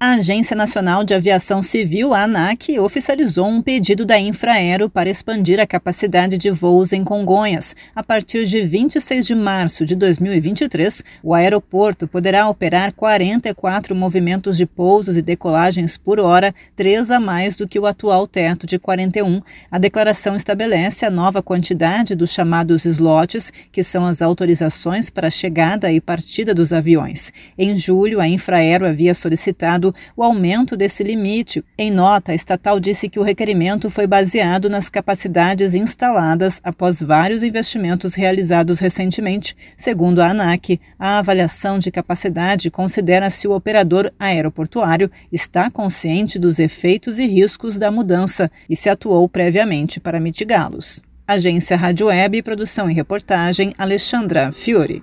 A Agência Nacional de Aviação Civil, a ANAC, oficializou um pedido da Infraero para expandir a capacidade de voos em Congonhas. A partir de 26 de março de 2023, o aeroporto poderá operar 44 movimentos de pousos e decolagens por hora, três a mais do que o atual teto de 41. A declaração estabelece a nova quantidade dos chamados slots, que são as autorizações para chegada e partida dos aviões. Em julho, a Infraero havia solicitado o aumento desse limite. Em nota, a estatal disse que o requerimento foi baseado nas capacidades instaladas após vários investimentos realizados recentemente. Segundo a ANAC, a avaliação de capacidade considera se o operador aeroportuário está consciente dos efeitos e riscos da mudança e se atuou previamente para mitigá-los. Agência Rádio Web, produção e reportagem Alexandra Fiore.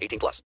18 plus.